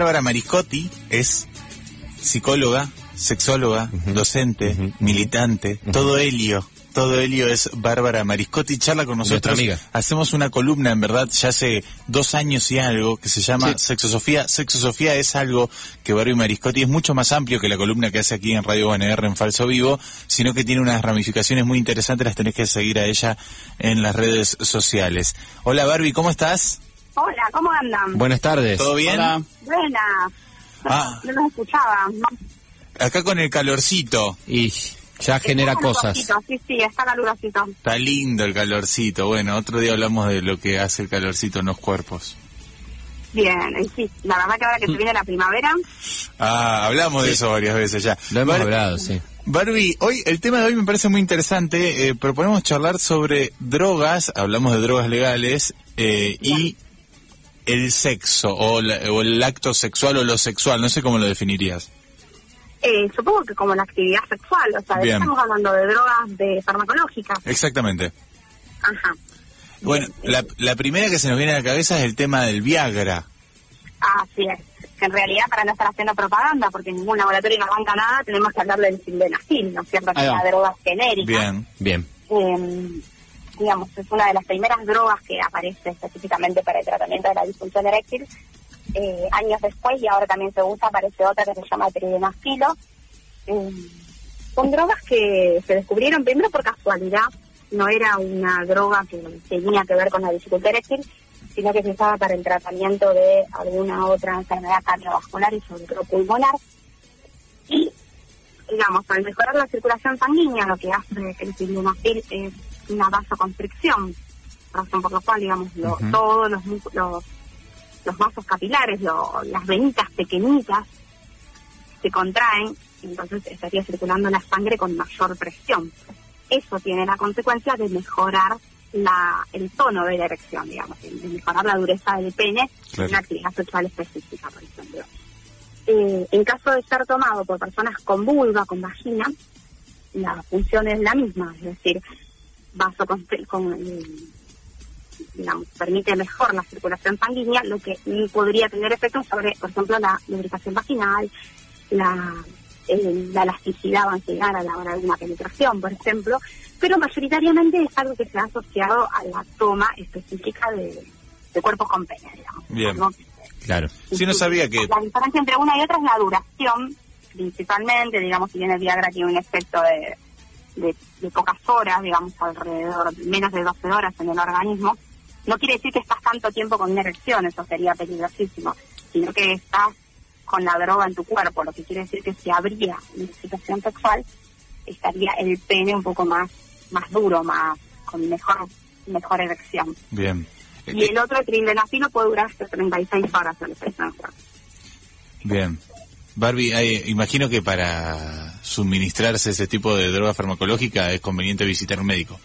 Bárbara Mariscotti es psicóloga, sexóloga, docente, militante, todo Helio. Todo Helio es Bárbara Mariscotti, charla con nosotros. amiga. Hacemos una columna, en verdad, ya hace dos años y algo, que se llama Sí. Sexosofía. Sexosofía es algo que Bárbara Mariscotti es mucho más amplio que la columna que hace aquí en Radio UNR en Falso Vivo, sino que tiene unas ramificaciones muy interesantes, las tenés que seguir a ella en las redes sociales. Hola Barbie, ¿cómo estás? Hola, ¿cómo andan? Buenas tardes. ¿Todo bien? Hola. Buenas. Ah. No los escuchaba. Acá con el calorcito. Y ya genera Está cosas. calurosito, Sí, sí, está calurosito. Está lindo el calorcito. Bueno, otro día hablamos de lo que hace el calorcito en los cuerpos. Bien, y sí, la verdad que ahora que se viene la primavera, Ah, hablamos de eso varias veces ya. Lo hemos Bar- hablado, sí. Barbie, hoy el tema de hoy me parece muy interesante. Eh, proponemos charlar sobre drogas, hablamos de drogas legales eh, y el sexo o, la- o el acto sexual o lo sexual. No sé cómo lo definirías. eh, supongo que como la actividad sexual, o sea, ¿de qué Bien. estamos hablando de drogas de farmacológicas. Exactamente. Ajá. Bueno, la, la primera que se nos viene a la cabeza es el tema del Viagra. Así es. Que en realidad, para no estar haciendo propaganda, porque ningún laboratorio nos banca nada, tenemos que hablar del sildenafil, ¿no es cierto? Que es una droga genérica. Bien. Bien. eh, digamos, es una de las primeras drogas que aparece específicamente para el tratamiento de la disfunción eréctil. Eh, años después, y ahora también se usa, aparece otra que se llama tridenafilo. Eh, son drogas que se descubrieron primero por casualidad, no era una droga que tenía que ver con la dificultad eréctil, sino que se usaba para el tratamiento de alguna otra enfermedad cardiovascular y sobre pulmonar. Y digamos, al mejorar la circulación sanguínea, lo que hace el sildenafil es una vasoconstricción, razón por la cual, digamos, lo- todos los, los, los vasos capilares, lo- las venitas pequeñitas, se contraen, entonces estaría circulando la sangre con mayor presión. Eso tiene la consecuencia de mejorar la, el tono de la erección, digamos, de mejorar la dureza del pene Claro. en una actividad sexual específica, por ejemplo. Eh, en caso de ser tomado por personas con vulva, con vagina, la función es la misma, es decir, vaso con, con, digamos, permite mejor la circulación sanguínea, lo que mm, podría tener efectos sobre, por ejemplo, la lubricación vaginal, la, eh, la elasticidad llegar a la hora de una penetración, por ejemplo, pero mayoritariamente es algo que se ha asociado a la toma específica de, de cuerpos con pene, digamos. Bien. ¿no? Claro. Sí, no sabía que... La diferencia entre una y otra es la duración, principalmente, digamos, si bien el Viagra tiene un efecto de, de, de pocas horas, digamos, alrededor de menos de 12 horas en el organismo, no quiere decir que estás tanto tiempo con una erección, eso sería peligrosísimo, sino que estás con la droga en tu cuerpo, lo que quiere decir que si habría una excitación sexual, estaría el pene un poco más, más duro, más, con mejor, mejor erección. Bien. Y el otro, el puede durar hasta 36 horas en el. Bien. Barbie, eh, imagino que para suministrarse ese tipo de droga farmacológica es conveniente visitar un médico.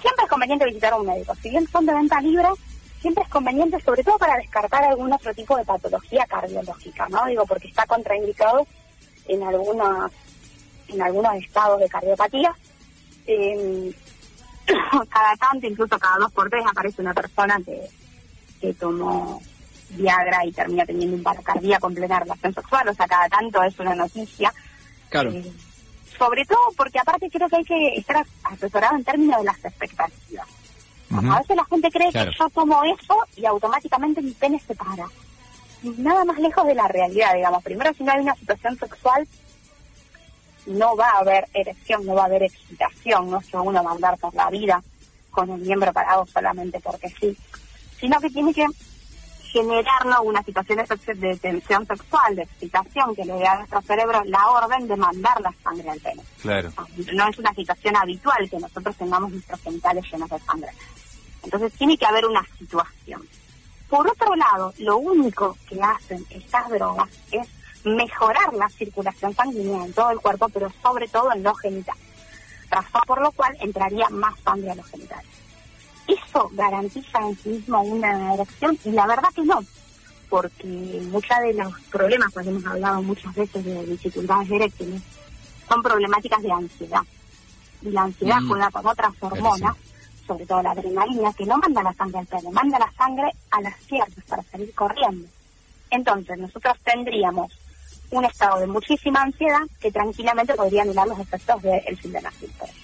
Siempre es conveniente visitar un médico. Si bien son de venta libre, siempre es conveniente, sobre todo para descartar algún otro tipo de patología cardiológica, ¿no? Digo, porque está contraindicado en algunos, en algunos estados de cardiopatía. Eh, cada tanto, incluso cada dos por tres, aparece una persona que, que tomó Viagra y termina teniendo un paro cardíaco en plena relación sexual. O sea, cada tanto es una noticia. Claro. Eh, sobre todo porque aparte creo que hay que estar asesorado en términos de las expectativas. A veces la gente cree Claro. que yo tomo eso y automáticamente mi pene se para. Nada más lejos de la realidad, digamos. Primero, si no hay una situación sexual, no va a haber erección, no va a haber excitación, no es que uno va a andar por la vida con el miembro parado solamente porque sí, sino que tiene que generarnos una situación de, tensión sexual, de excitación, que le dé a nuestro cerebro la orden de mandar la sangre al pene. Claro. No es una situación habitual que nosotros tengamos nuestros genitales llenos de sangre. Entonces tiene que haber una situación. Por otro lado, lo único que hacen estas drogas es mejorar la circulación sanguínea en todo el cuerpo, pero sobre todo en los genitales. Razón por lo cual entraría más sangre a los genitales. ¿Eso garantiza en sí mismo una erección? Y la verdad que no, porque muchos de los problemas, pues hemos hablado muchas veces de dificultades eréctiles, son problemáticas de ansiedad. Y la ansiedad Mm, juega con otras hormonas, sobre todo la adrenalina, que no manda la sangre al pene, manda la sangre a las piernas para salir corriendo. Entonces, nosotros tendríamos un estado de muchísima ansiedad que tranquilamente podría anular los efectos del sildenafil, por ejemplo.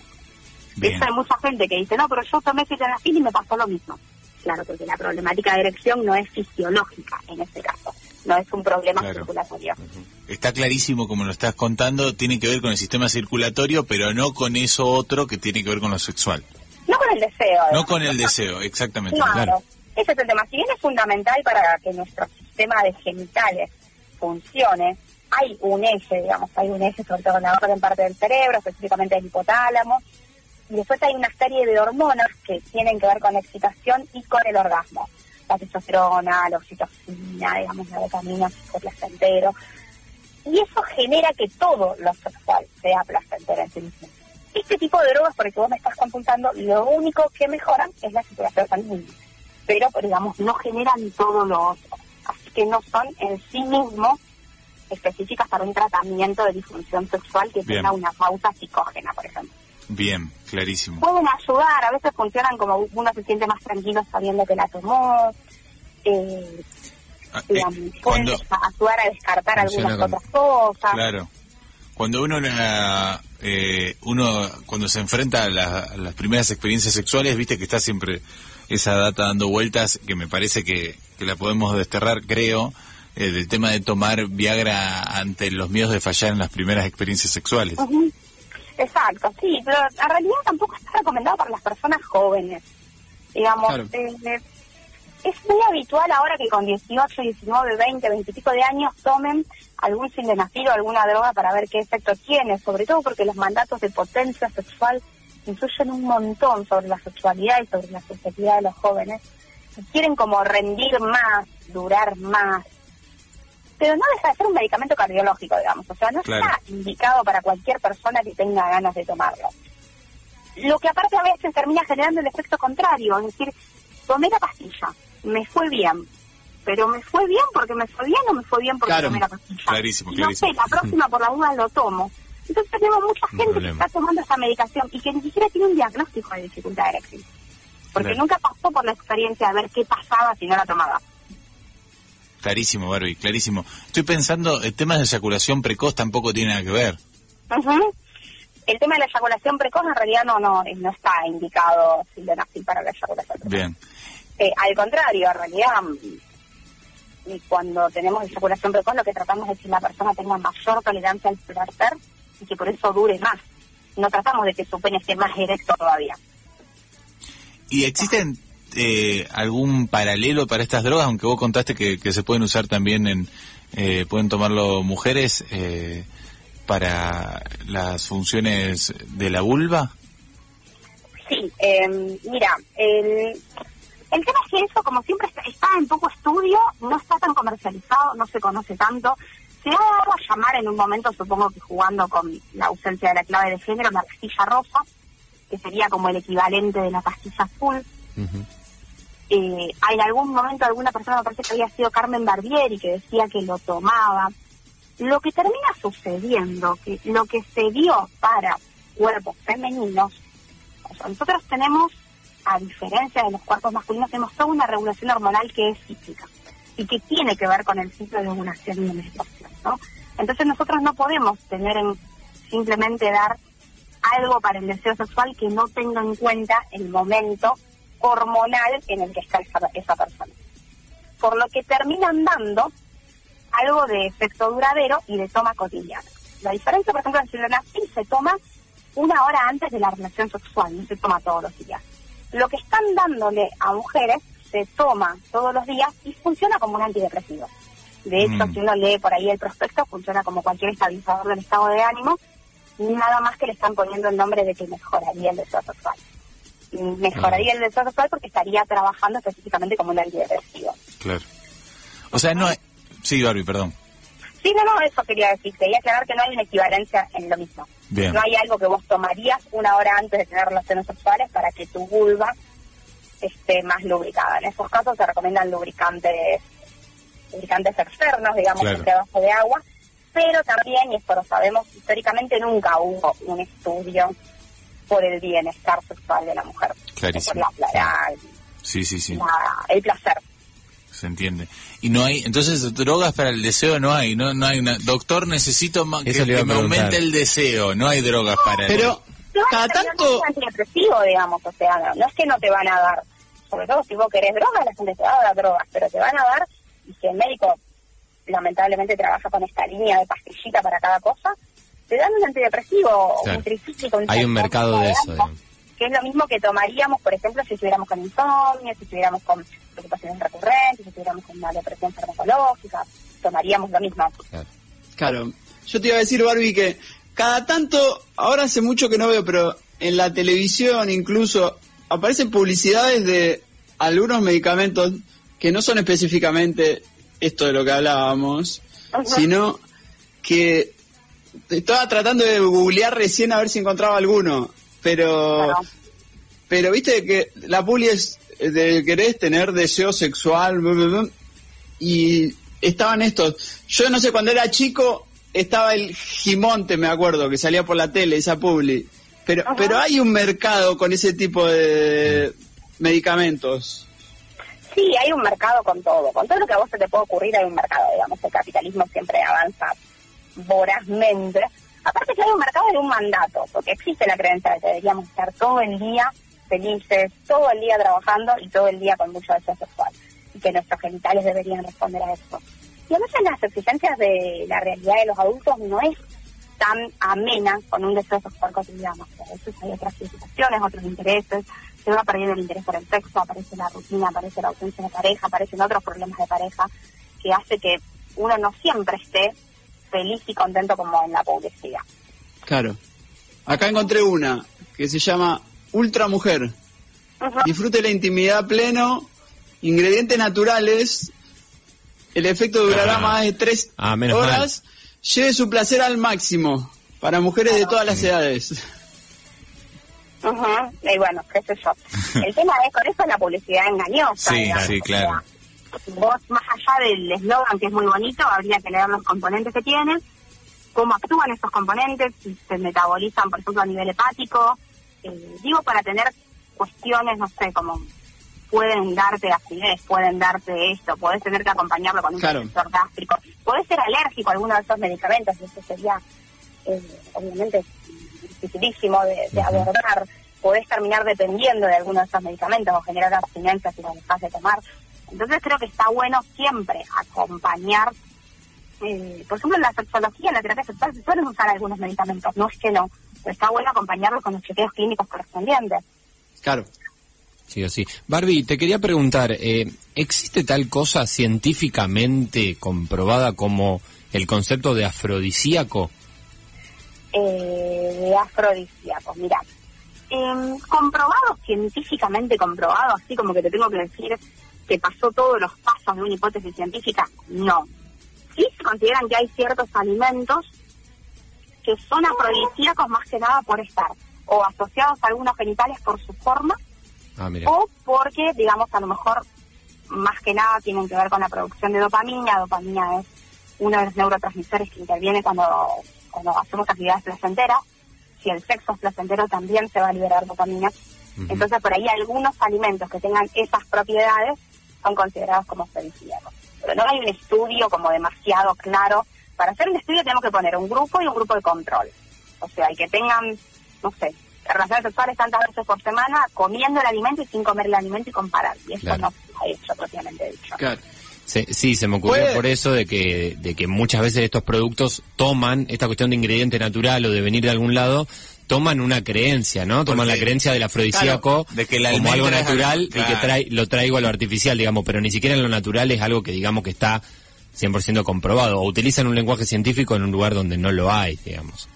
De hecho, hay mucha gente que dice, no, pero yo tomé sildenafil y me pasó lo mismo. Claro, porque la problemática de erección no es fisiológica en este caso, no es un problema Claro. circulatorio. Está clarísimo como lo estás contando, tiene que ver con el sistema circulatorio, pero no con eso otro que tiene que ver con lo sexual. No con el deseo. No ¿eh? con el deseo, exactamente. Claro, Claro. ese es el tema. Si bien es fundamental para que nuestro sistema de genitales funcione, hay un eje, digamos, hay un eje sobre todo en la orden parte del cerebro, específicamente el hipotálamo, y después hay una serie de hormonas que tienen que ver con la excitación y con el orgasmo. La testosterona, la oxitocina, digamos, la dopamina, el psicoplacentero. Y eso genera que todo lo sexual sea placentero en sí mismo. Este tipo de drogas, por el que vos me estás consultando, lo único que mejoran es la circulación sanguínea. Pero, digamos, no generan todo lo otro. Así que no son en sí mismos específicas para un tratamiento de disfunción sexual que Bien. tenga una pausa psicógena, por ejemplo. Bien, clarísimo. Pueden ayudar, a veces funcionan como uno se siente más tranquilo sabiendo que la tomó. Eh, Ah, eh, pueden cuando, ayudar a descartar algunas otras cosas. claro, cuando uno, la- eh, uno cuando se enfrenta a, la- a las primeras experiencias sexuales, viste que está siempre esa data dando vueltas, que me parece que, que la podemos desterrar, creo, eh, del tema de tomar Viagra ante los miedos de fallar en las primeras experiencias sexuales. Exacto, sí, pero en realidad tampoco está recomendado para las personas jóvenes. Digamos, Claro. eh, es muy habitual ahora que con 18, 19, 20, 20 y pico de años tomen algún sildenafil o alguna droga para ver qué efecto tiene, sobre todo porque los mandatos de potencia sexual influyen un montón sobre la sexualidad y sobre la subjetividad de los jóvenes. Quieren como rendir más, durar más, pero no deja de ser un medicamento cardiológico, digamos. O sea, no Claro. está indicado para cualquier persona que tenga ganas de tomarlo. Lo que aparte a veces termina generando el efecto contrario, es decir, tomé la pastilla, me fue bien, pero me fue bien porque me fue bien o me fue bien porque Claro. tomé la pastilla. Clarísimo, clarísimo. No sé, la próxima por la duda lo tomo. Entonces tenemos mucha gente que está tomando esa medicación y que ni siquiera tiene un diagnóstico de dificultad eréctil. Porque Claro. nunca pasó por la experiencia de ver qué pasaba si no la tomaba. Clarísimo, Barbie, clarísimo. Estoy pensando, el tema de eyaculación precoz tampoco tiene nada que ver. El tema de la eyaculación precoz en realidad no no no está indicado sildenafil para la eyaculación precoz. Bien, Eh, al contrario, en realidad, mm, y cuando tenemos eyaculación precoz, lo que tratamos es que la persona tenga mayor tolerancia al placer y que por eso dure más. No tratamos de que su pene esté más erecto todavía. ¿Y existen eh, algún paralelo para estas drogas? Aunque vos contaste que, que se pueden usar también en, eh, pueden tomarlo mujeres eh, para las funciones de la vulva. Sí, eh, mira, el, el tema es que eso, como siempre, está, está en poco estudio, no está tan comercializado, no se conoce tanto. Se ha dado a llamar en un momento, supongo que jugando con la ausencia de la clave de género, la pastilla rosa, que sería como el equivalente de la pastilla azul. Eh, en algún momento alguna persona, me parece que había sido Carmen Barbieri, que decía que lo tomaba. Lo que termina sucediendo, que lo que se dio para cuerpos femeninos, nosotros tenemos, a diferencia de los cuerpos masculinos, tenemos toda una regulación hormonal que es cíclica y que tiene que ver con el ciclo de ovulación y menstruación, ¿no? Entonces nosotros no podemos tener en simplemente dar algo para el deseo sexual que no tenga en cuenta el momento hormonal en el que está esa, esa persona. Por lo que terminan dando algo de efecto duradero y de toma cotidiana. La diferencia, por ejemplo, en sildenafil se toma una hora antes de la relación sexual, no se toma todos los días. Lo que están dándole a mujeres se toma todos los días y funciona como un antidepresivo. De hecho, Mm. si uno lee por ahí el prospecto, funciona como cualquier estabilizador del estado de ánimo, nada más que le están poniendo el nombre de que mejoraría el deseo sexual. Mejoraría el deseo sexual porque estaría trabajando específicamente como un antidepresivo. Claro. O sea, no hay... Sí, Barbie, perdón. Sí, no, no, eso quería decir. Quería aclarar que no hay una equivalencia en lo mismo. Bien. No hay algo que vos tomarías una hora antes de tener relaciones sexuales para que tu vulva esté más lubricada. En esos casos se recomiendan lubricantes lubricantes externos, digamos, Claro. que esté bajo de agua, pero también, y esto lo sabemos, históricamente nunca hubo un estudio por el bienestar sexual de la mujer. Clarísimo. Por la, la- Sí, sí, sí. la- el placer. Se entiende. Y no hay, entonces drogas para el deseo no hay, no no hay una doctor necesito que, que me aumente el deseo, no hay drogas para Pero No, cada pero no tanto... antidepresivo, digamos, o sea, no, no es que no te van a dar, sobre todo si vos querés drogas, la gente te va a dar drogas, pero te van a dar, y si el médico lamentablemente trabaja con esta línea de pastillita para cada cosa, te dan un antidepresivo, Claro. un tricíclico, un Hay un mercado de eso, digamos, que es lo mismo que tomaríamos, por ejemplo, si estuviéramos con insomnio, si estuviéramos con preocupaciones recurrentes, si estuviéramos con una depresión farmacológica, tomaríamos lo mismo. Claro. Claro, yo te iba a decir, Barbie, que cada tanto, ahora hace mucho que no veo, pero en la televisión incluso aparecen publicidades de algunos medicamentos que no son específicamente esto de lo que hablábamos, sino que estaba tratando de googlear recién a ver si encontraba alguno, pero Claro. pero viste que la publi es de querés tener deseo sexual y estaban estos. Yo no sé, cuando era chico estaba el Gimonte, me acuerdo, que salía por la tele, esa publi. Pero, Ajá. pero hay un mercado con ese tipo de medicamentos. Sí, hay un mercado con todo. Con todo lo que a vos se te puede ocurrir hay un mercado, digamos. El capitalismo siempre avanza vorazmente. Aparte que hay un mercado y un mandato, porque existe la creencia de que deberíamos estar todo el día felices, todo el día trabajando y todo el día con mucho deseo sexual. Y que nuestros genitales deberían responder a eso. Y a veces las exigencias de la realidad de los adultos no es tan amena con un deseo sexual cotidiano. A veces hay otras situaciones, otros intereses, se va perdiendo el interés por el sexo, aparece la rutina, aparece la ausencia de pareja, aparecen otros problemas de pareja que hace que uno no siempre esté feliz y contento como en la publicidad. Claro. Acá encontré una que se llama Ultra Mujer. Disfrute la intimidad pleno, ingredientes naturales. El efecto durará Ah. más de tres Ah, menos horas. Lleve su placer al máximo para mujeres de todas las edades. Ujú, Y bueno, qué sé yo. El tema es con eso es la publicidad engañosa. Sí, digamos. sí, O claro. sea, vos, más allá del eslogan que es muy bonito, habría que leer los componentes que tienen, cómo actúan esos componentes, si se metabolizan, por ejemplo, a nivel hepático. Eh, digo, para tener cuestiones, no sé, como pueden darte acidez, pueden darte esto, podés tener que acompañarlo con un Claro. gástrico, podés ser alérgico a alguno de esos medicamentos, y eso sería, eh, obviamente, dificilísimo de, de abordar. Podés terminar dependiendo de alguno de esos medicamentos o generar abstinencia si lo dejas de tomar. Entonces creo que está bueno siempre acompañar, eh, por ejemplo, en la sexología, en la terapia sexual, se suelen usar algunos medicamentos, no es que no, pero está bueno acompañarlos con los chequeos clínicos correspondientes. Claro. Sí o sí. Barbie, te quería preguntar, eh, ¿existe tal cosa científicamente comprobada como el concepto de afrodisíaco? eh, de afrodisíacos. Mira, em, comprobado, científicamente comprobado, así como que te tengo que decir que pasó todos los pasos de una hipótesis científica, no. Sí se consideran que hay ciertos alimentos que son afrodisíacos más que nada por estar o asociados a algunos genitales por su forma Ah, o porque, digamos, a lo mejor más que nada tienen que ver con la producción de dopamina. Dopamina es uno de los neurotransmisores que interviene cuando, cuando hacemos actividades placenteras. Si el sexo es placentero, también se va a liberar dopamina. Entonces, por ahí algunos alimentos que tengan esas propiedades son considerados como afrodisíacos. Pero no hay un estudio como demasiado claro. Para hacer un estudio tenemos que poner un grupo y un grupo de control. O sea, y que tengan, no sé, relaciones sexuales tantas veces por semana, comiendo el alimento y sin comer el alimento y comparar. Y eso Claro. no se ha hecho propiamente dicho. Claro. Se- sí, se me ocurrió Puede- por eso de que, de que muchas veces estos productos toman esta cuestión de ingrediente natural o de venir de algún lado, toman una creencia, ¿no? Toman Porque- la creencia del afrodisíaco Claro, de que el como algo es natural y que trae, lo traigo a lo artificial, digamos, pero ni siquiera en lo natural es algo que digamos que está 100% comprobado. O utilizan un lenguaje científico en un lugar donde no lo hay, digamos.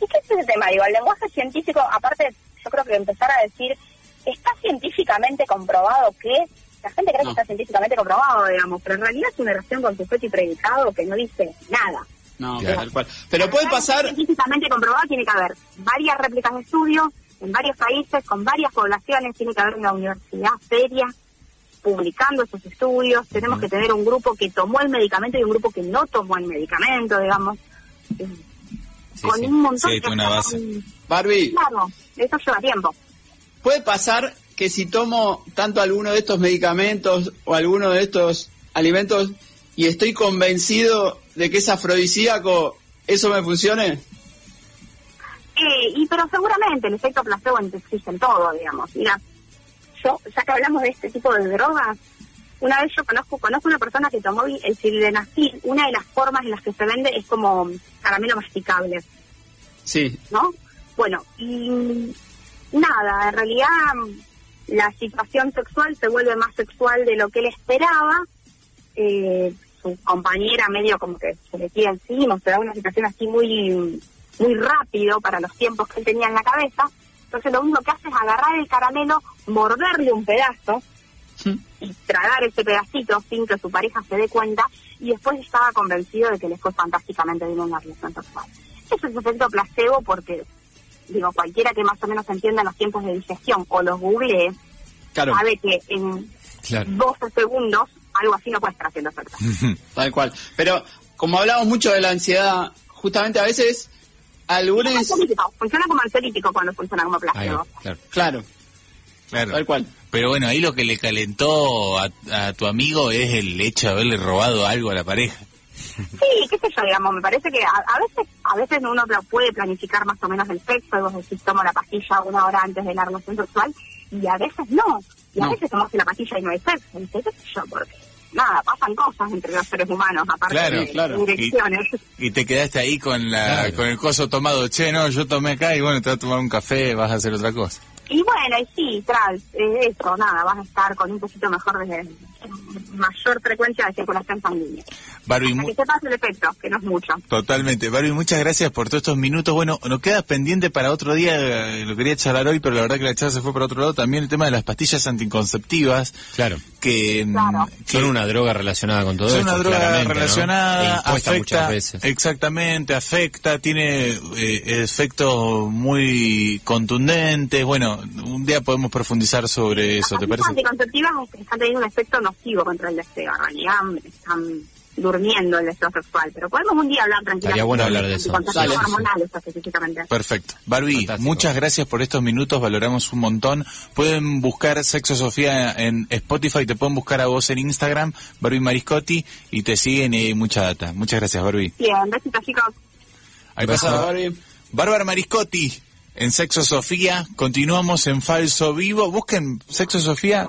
¿Y qué es ese tema? Digo, el lenguaje científico, aparte, yo creo que empezar a decir, ¿está científicamente comprobado que? La gente cree No. que está científicamente comprobado, digamos, pero en realidad es una oración con sujeto y predicado que no dice nada. No, Claro. tal cual. Pero puede pasar, Científicamente comprobado tiene que haber varias réplicas de estudio en varios países, con varias poblaciones, tiene que haber una universidad seria publicando esos estudios, tenemos que tener un grupo que tomó el medicamento y un grupo que no tomó el medicamento, digamos, Sí, con sí. un montón Sí, de una base. Barbie, Claro, eso lleva tiempo. puede pasar que si tomo tanto alguno de estos medicamentos o alguno de estos alimentos y estoy convencido de que es afrodisíaco, ¿eso me funcione? Eh, y pero seguramente el efecto placebo existe en todo, digamos. Mira, yo, ya que hablamos de este tipo de drogas, una vez yo conozco conozco una persona que tomó el sildenafil, una de las formas en las que se vende es como caramelo masticable, Sí, ¿no? Bueno, y nada, en realidad la situación sexual se vuelve más sexual de lo que él esperaba. Eh, su compañera medio como que se le tira encima, se da una situación así muy muy rápido para los tiempos que él tenía en la cabeza. Entonces lo único que hace es agarrar el caramelo, morderle un pedazo y tragar ese pedacito sin que su pareja se dé cuenta y después estaba convencido de que le fue fantásticamente bien en la relación sexual. Eso es efecto placebo porque, digo, cualquiera que más o menos entienda los tiempos de digestión o los googlee, claro, sabe que en Claro. 12 segundos algo así no puede estar haciendo efecto. tal cual. Pero como hablamos mucho de la ansiedad, justamente a veces algunos... Funciona como ansiolítico cuando funciona como va, claro. Claro, Claro. tal cual. Pero bueno, ahí lo que le calentó a, a tu amigo es el hecho de haberle robado algo a la pareja. Sí, qué sé yo, digamos, me parece que a, a veces a veces uno puede planificar más o menos el sexo, y vos decís, tomo la pastilla una hora antes de la relación sexual, y a veces no, y a No. veces tomas la pastilla y no hay sexo, y qué sé yo, porque nada, pasan cosas entre los seres humanos, aparte Claro, de claro. direcciones. Y te quedaste ahí con la Claro. con el coso tomado. Che, no, yo tomé acá y bueno, te vas a tomar un café, vas a hacer otra cosa. Y bueno, y sí, tras eh, eso, nada, vas a estar con un poquito mejor de mayor frecuencia de circulación sanguínea. Mu- que sepas el efecto, que no es mucho. totalmente. Barbie, muchas gracias por todos estos minutos. Bueno, nos queda pendiente para otro día, eh, lo quería charlar hoy, pero la verdad que la charla se fue para otro lado. También el tema de las pastillas anticonceptivas, Claro. que, mm, Claro. que Son una droga relacionada con todo son esto, una droga ¿no? relacionada, E impuesta afecta, muchas veces. exactamente, afecta, tiene eh, efectos muy contundentes. Bueno, un día podemos profundizar sobre eso, ¿te Las parece? anticonceptivas están teniendo un efecto contra el deseo, en realidad están durmiendo el deseo sexual, pero podemos un día hablar tranquilamente. Estaría bueno hablar de eso. Específicamente. Perfecto. Barbie, Fantástico. muchas gracias por estos minutos, valoramos un montón. Pueden buscar Sexo Sofía en Spotify, te pueden buscar a vos en Instagram, Barbie Mariscotti, y te siguen y hay mucha data. Muchas gracias, Barbie. Bien, besitos chicos. Ahí Gracias, pasa Barbie. Bárbara Mariscotti en Sexo Sofía. Continuamos en Falso Vivo. Busquen Sexo Sofía